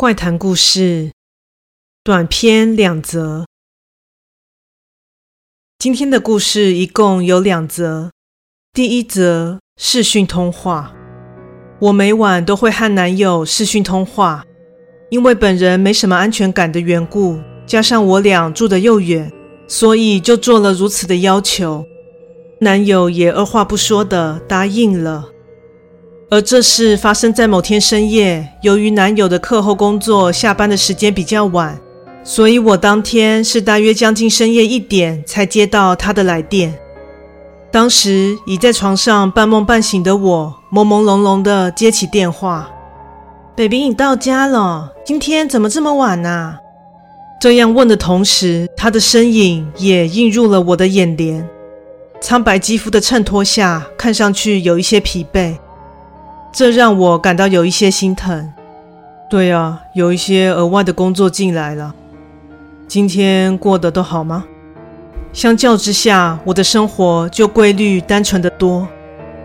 怪谈故事短篇两则。今天的故事一共有两则。第一则视讯通话。我每晚都会和男友视讯通话，因为本人没什么安全感的缘故，加上我俩住得又远，所以就做了如此的要求。男友也二话不说地答应了。而这事发生在某天深夜，由于男友的课后工作下班的时间比较晚，所以我当天是大约将近深夜一点才接到他的来电。当时已在床上半梦半醒的我，朦朦胧胧的接起电话：“baby，你到家了？今天怎么这么晚呢？”这样问的同时，他的身影也映入了我的眼帘，苍白肌肤的衬托下，看上去有一些疲惫。这让我感到有一些心疼。对啊，有一些额外的工作进来了。今天过得都好吗？相较之下，我的生活就规律单纯的多。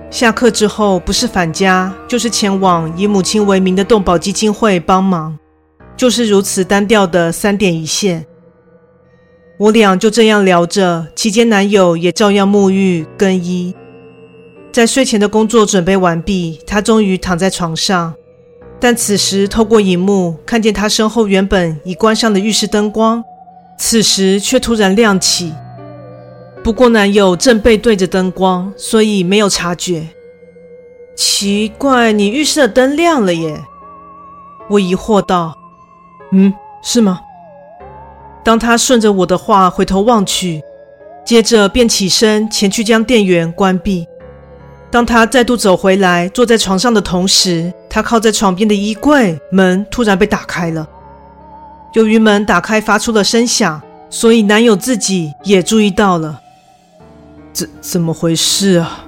下课之后，不是返家，就是前往以母亲为名的动保基金会帮忙，就是如此单调的三点一线。我俩就这样聊着，期间男友也照样沐浴更衣。在睡前的工作准备完毕，他终于躺在床上。但此时透过荧幕看见他身后原本已关上的浴室灯光，此时却突然亮起。不过男友正背对着灯光，所以没有察觉。奇怪，你浴室的灯亮了耶？我疑惑道。嗯，是吗？当他顺着我的话回头望去，接着便起身前去将电源关闭。当他再度走回来，坐在床上的同时，他靠在床边的衣柜门突然被打开了。由于门打开发出了声响，所以男友自己也注意到了。怎怎么回事啊？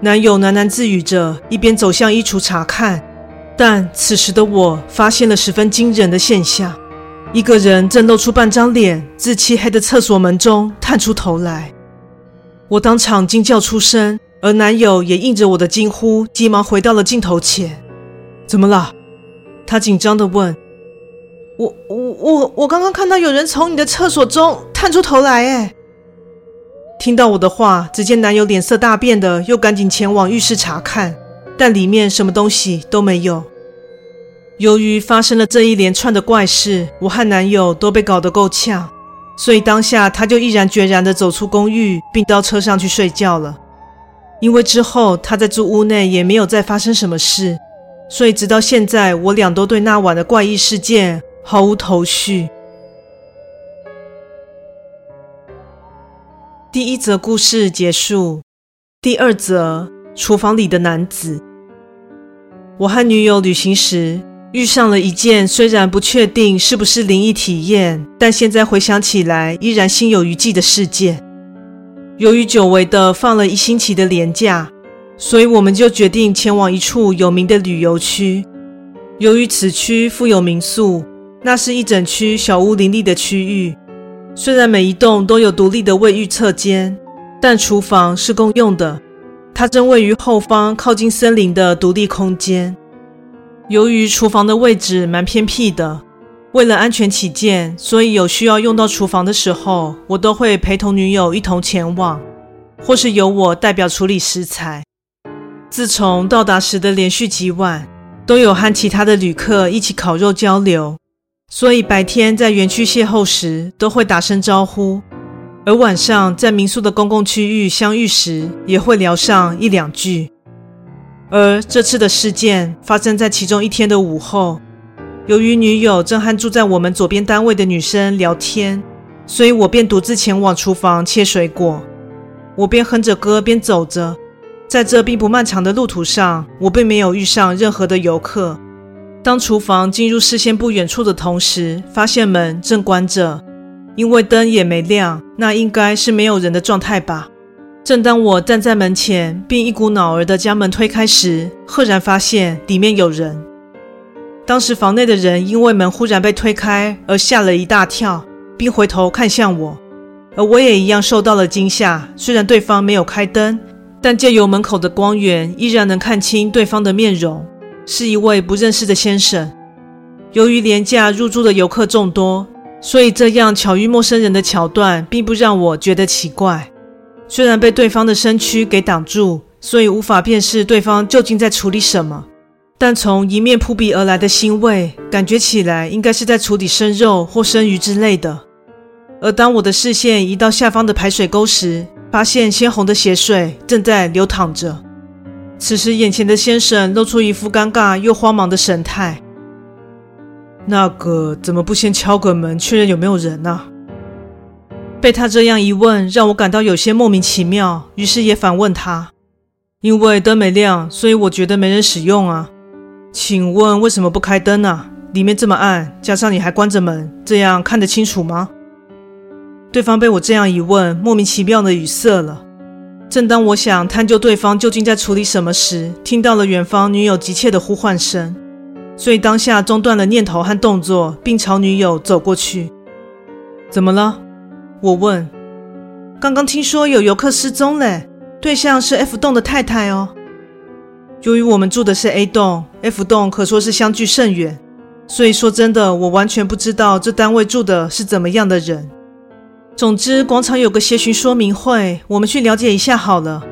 男友喃喃自语着，一边走向衣橱查看。但此时的我发现了十分惊人的现象：一个人正露出半张脸，自漆黑的厕所门中探出头来。我当场惊叫出声。而男友也应着我的惊呼，急忙回到了镜头前。怎么了？他紧张地问。我我我我刚刚看到有人从你的厕所中探出头来，哎。听到我的话，只见男友脸色大变的，又赶紧前往浴室查看，但里面什么东西都没有。由于发生了这一连串的怪事，我和男友都被搞得够呛，所以当下他就毅然决然地走出公寓，并到车上去睡觉了。因为之后他在住屋内也没有再发生什么事，所以直到现在，我俩都对那晚的怪异事件毫无头绪。第一则故事结束。第二则，厨房里的男子。我和女友旅行时遇上了一件虽然不确定是不是灵异体验，但现在回想起来依然心有余悸的事件。由于久违的放了一星期的年假，所以我们就决定前往一处有名的旅游区。由于此区富有民宿，那是一整区小屋林立的区域。虽然每一栋都有独立的卫浴厕间，但厨房是共用的。它正位于后方靠近森林的独立空间。由于厨房的位置蛮偏僻的。为了安全起见，所以有需要用到厨房的时候，我都会陪同女友一同前往，或是由我代表处理食材。自从到达时的连续几晚，都有和其他的旅客一起烤肉交流，所以白天在园区邂逅时都会打声招呼，而晚上在民宿的公共区域相遇时，也会聊上一两句。而这次的事件发生在其中一天的午后。由于女友正和住在我们左边单位的女生聊天，所以我便独自前往厨房切水果。我边哼着歌边走着，在这并不漫长的路途上，我并没有遇上任何的游客。当厨房进入视线不远处的同时，发现门正关着，因为灯也没亮，那应该是没有人的状态吧。正当我站在门前，并一股脑儿的将门推开时，赫然发现里面有人。当时房内的人因为门忽然被推开而吓了一大跳，并回头看向我，而我也一样受到了惊吓。虽然对方没有开灯，但借由门口的光源，依然能看清对方的面容，是一位不认识的先生。由于廉价入住的游客众多，所以这样巧遇陌生人的桥段并不让我觉得奇怪。虽然被对方的身躯给挡住，所以无法辨识对方究竟在处理什么，但从迎面扑鼻而来的腥味，感觉起来应该是在处理生肉或生鱼之类的。而当我的视线移到下方的排水沟时，发现鲜红的血水正在流淌着。此时，眼前的先生露出一副尴尬又慌忙的神态。那个怎么不先敲个门确认有没有人呢？被他这样一问，让我感到有些莫名其妙，于是也反问他：“因为灯没亮，所以我觉得没人使用啊。请问为什么不开灯啊？里面这么暗，加上你还关着门，这样看得清楚吗？”对方被我这样一问，莫名其妙的语塞了。正当我想探究对方究竟在处理什么时，听到了远方女友急切的呼唤声，所以当下中断了念头和动作，并朝女友走过去。怎么了？我问。刚刚听说有游客失踪嘞，对象是 F 栋的太太哦。由于我们住的是 A 栋，F 栋可说是相距甚远，所以说真的，我完全不知道这单位住的是怎么样的人。总之，广场有个协寻说明会，我们去了解一下好了。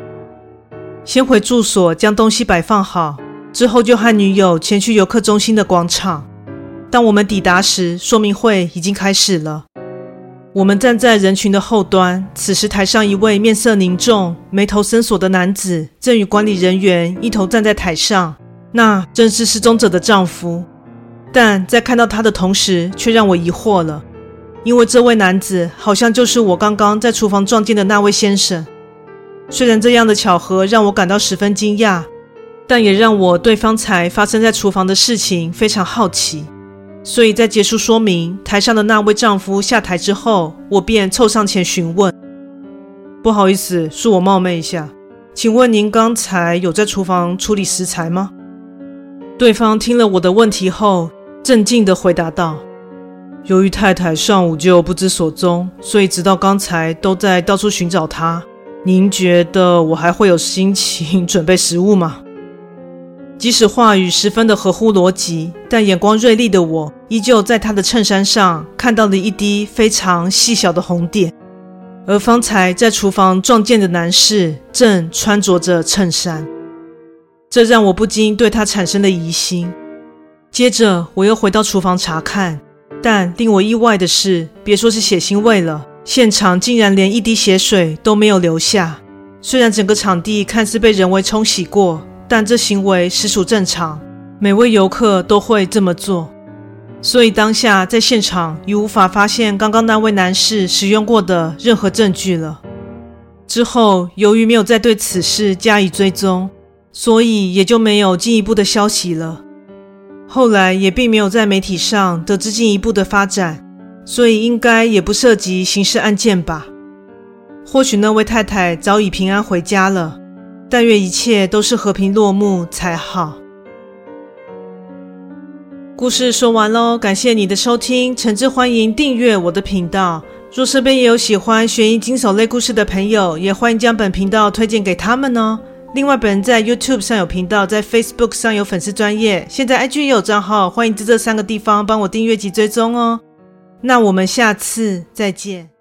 先回住所将东西摆放好，之后就和女友前去游客中心的广场。当我们抵达时，说明会已经开始了。我们站在人群的后端，此时台上一位面色凝重、眉头深锁的男子正与管理人员一同站在台上，那正是失踪者的丈夫。但在看到他的同时，却让我疑惑了。因为这位男子好像就是我刚刚在厨房撞见的那位先生。虽然这样的巧合让我感到十分惊讶，但也让我对方才发生在厨房的事情非常好奇。所以在结束说明，台上的那位丈夫下台之后，我便凑上前询问：“不好意思，恕我冒昧一下，请问您刚才有在厨房处理食材吗？”对方听了我的问题后，镇静地回答道。由于太太上午就不知所踪，所以直到刚才都在到处寻找她。您觉得我还会有心情准备食物吗？即使话语十分的合乎逻辑，但眼光锐利的我依旧在他的衬衫上看到了一滴非常细小的红点。而方才在厨房撞见的男士正穿着着衬衫，这让我不禁对他产生了疑心。接着，我又回到厨房查看。但令我意外的是，别说是血腥味了，现场竟然连一滴血水都没有留下。虽然整个场地看似被人为冲洗过，但这行为实属正常，每位游客都会这么做。所以当下在现场已无法发现刚刚那位男士使用过的任何证据了。之后由于没有再对此事加以追踪，所以也就没有进一步的消息了。后来也并没有在媒体上得知进一步的发展，所以应该也不涉及刑事案件吧。或许那位太太早已平安回家了，但愿一切都是和平落幕才好。故事说完喽，感谢你的收听，诚挚欢迎订阅我的频道。若身边也有喜欢悬疑惊悚类故事的朋友，也欢迎将本频道推荐给他们哦。另外，本人在 YouTube 上有频道，在 Facebook 上有粉丝专业，现在 IG 也有账号，欢迎在这三个地方帮我订阅及追踪哦。那我们下次再见。